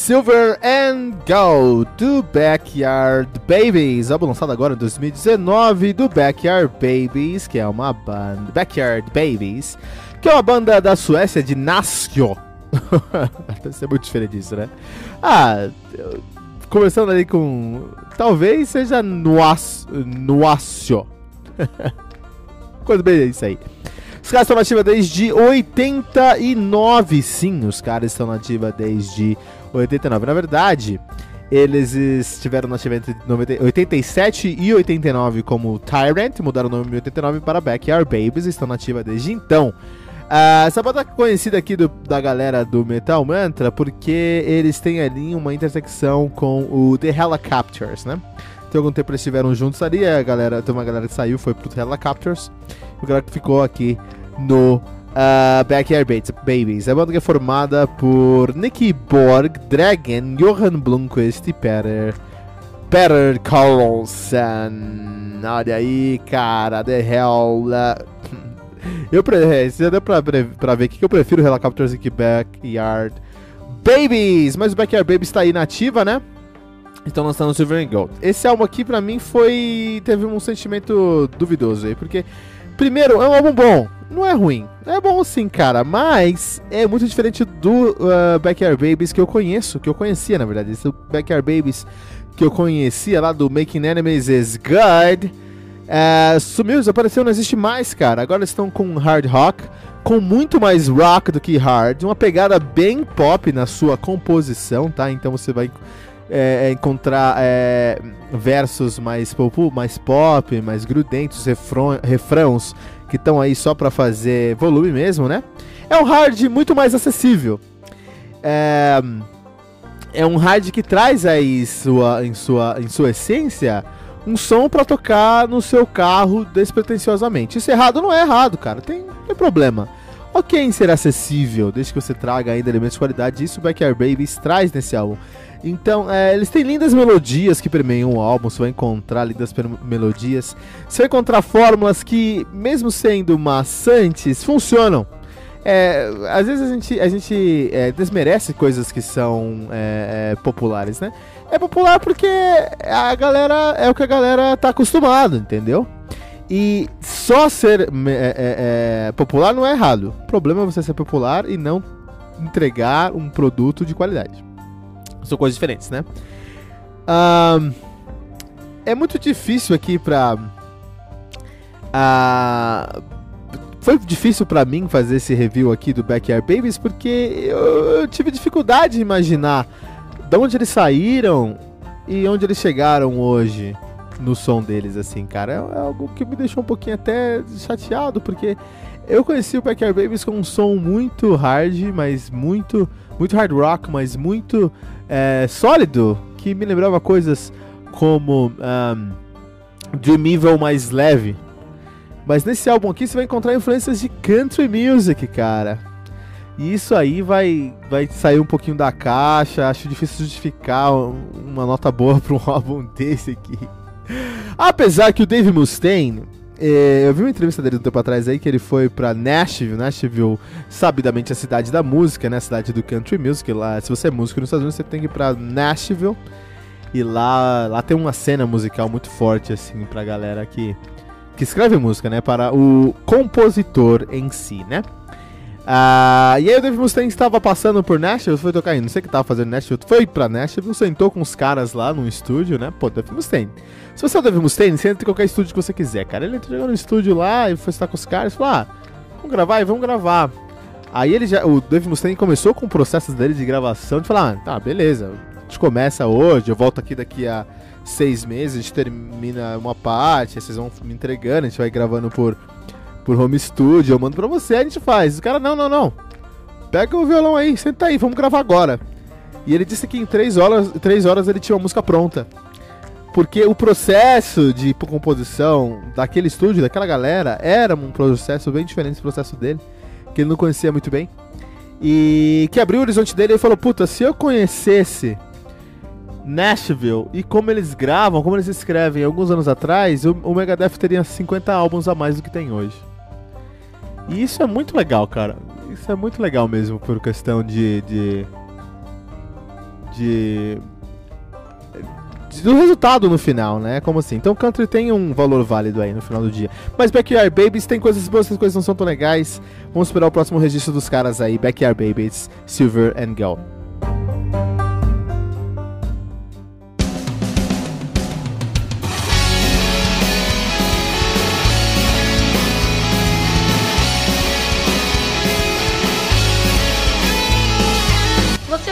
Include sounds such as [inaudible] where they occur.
Silver and Gold do Backyard Babies, álbum lançado agora em 2019 do Backyard Babies, que é uma banda Backyard Babies, que é uma banda da Suécia de Nascio. [laughs] Deve ser muito diferente disso, né? Ah, começando ali com talvez seja Nuacio. [laughs] Coisa bem é isso aí. Os caras estão nativa desde 89, sim, os caras estão nativa desde 89. Na verdade, eles estiveram na ativa entre 90, 87 e 89 como Tyrant, mudaram o nome em 89 para Backyard Babies, estão nativa desde então. Uh, essa banda é conhecida aqui do, da galera do Metal Mantra porque eles têm ali uma intersecção com o The Helicopters, né? Tem algum tempo eles estiveram juntos ali, a galera, tem uma galera que saiu, foi pro Helicopters, o galera que ficou aqui no uh, Backyard Babies. A banda que é formada por Nicky Borg, Dragon, Johan Blomqvist e Peter, Peter Carlson. Olha aí, cara, The Hell. Uh, [laughs] eu pre já deu pra, pra ver que eu prefiro Helicopters que Backyard Babies. Mas o Backyard Babies tá aí na ativa, né? Estão lançando Silver and Gold. Esse álbum aqui, pra mim, foi. teve um sentimento duvidoso aí, porque. Primeiro, é um álbum bom, não é ruim. É bom sim, cara, mas é muito diferente do uh, Backyard Babies que eu conheço, que eu conhecia, na verdade. Esse Backyard Babies que eu conhecia lá do Making Enemies is Good. Uh, sumiu, desapareceu, não existe mais, cara. Agora estão com hard rock, com muito mais rock do que hard, uma pegada bem pop na sua composição, tá? Então você vai é, encontrar é, versos mais pop, mais pop, mais grudentos, refrões que estão aí só para fazer volume mesmo, né? É um hard muito mais acessível. É, é um hard que traz aí sua, em, sua, em sua essência um som para tocar no seu carro despretensiosamente. Isso errado não é errado, cara. Tem, tem problema. Ok em ser acessível, desde que você traga ainda elementos de qualidade. Isso o Backyard Babies traz nesse álbum. Então, é, eles têm lindas melodias que permeiam o álbum, você vai encontrar lindas melodias. Você vai encontrar fórmulas que, mesmo sendo maçantes, funcionam. É, às vezes a gente, a gente é, desmerece coisas que são é, é populares, né? É popular porque a galera é o que a galera tá acostumado, entendeu? E só ser é, é, popular não é errado. O problema é você ser popular e não entregar um produto de qualidade. São coisas diferentes, né? É muito difícil aqui pra. Uh, foi difícil para mim fazer esse review aqui do Backyard Babies porque eu, eu, tive dificuldade de imaginar de onde eles saíram e onde eles chegaram hoje no som deles, assim, cara. É, é algo que me deixou um pouquinho até chateado porque eu conheci o Backyard Babies com um som muito hard, mas muito, muito hard rock, mas muito é, sólido, que me lembrava coisas como um, Dream Evil mais leve. Mas nesse álbum aqui você vai encontrar influências de country music, cara. E isso aí vai, vai sair um pouquinho da caixa. Acho difícil justificar uma nota boa [laughs] para um álbum desse aqui. Apesar que o Dave Mustaine, é, eu vi uma entrevista dele um tempo atrás aí que ele foi pra Nashville, Nashville, sabidamente a cidade da música, né? A cidade do country music. Lá, se você é músico nos Estados Unidos, você tem que ir pra Nashville. E lá, lá tem uma cena musical muito forte, assim, pra galera que, que escreve música, né? Para o compositor em si, né? Ah, e aí o Dave Mustaine estava passando por Nashville, foi tocar aí, não sei o que estava fazendo Nashville, foi pra Nashville, sentou com os caras lá no estúdio, né? Pô, Dave Mustaine. Se você é o Dave Mustaine, você entra em qualquer estúdio que você quiser, cara. Ele entrou no estúdio lá e foi estar com os caras e falou, ah, vamos gravar e vamos gravar. Aí ele já, o Dave Mustaine começou com o processo dele de gravação, de falar, ah, tá, beleza, a gente começa hoje, eu volto aqui daqui a seis meses, a gente termina uma parte, vocês vão me entregando, a gente vai gravando por por home studio, eu mando pra você, a gente faz. O cara, não, não, não. Pega o violão aí, senta aí, vamos gravar agora. E ele disse que em três horas, três horas ele tinha uma música pronta. Porque o processo de composição daquele estúdio, daquela galera, era um processo bem diferente do processo dele, que ele não conhecia muito bem. E que abriu o horizonte dele e falou: Puta, se eu conhecesse Nashville e como eles gravam, como eles escrevem alguns anos atrás, o, o Megadeth teria 50 álbuns a mais do que tem hoje. E isso é muito legal, cara. Isso é muito legal mesmo por questão de. de. de, do resultado no final, né? Como assim? Então country tem um valor válido aí no final do dia. Mas Backyard Babies tem coisas boas, essas coisas não são tão legais. Vamos esperar o próximo registro dos caras aí. Backyard Babies, Silver and Gold.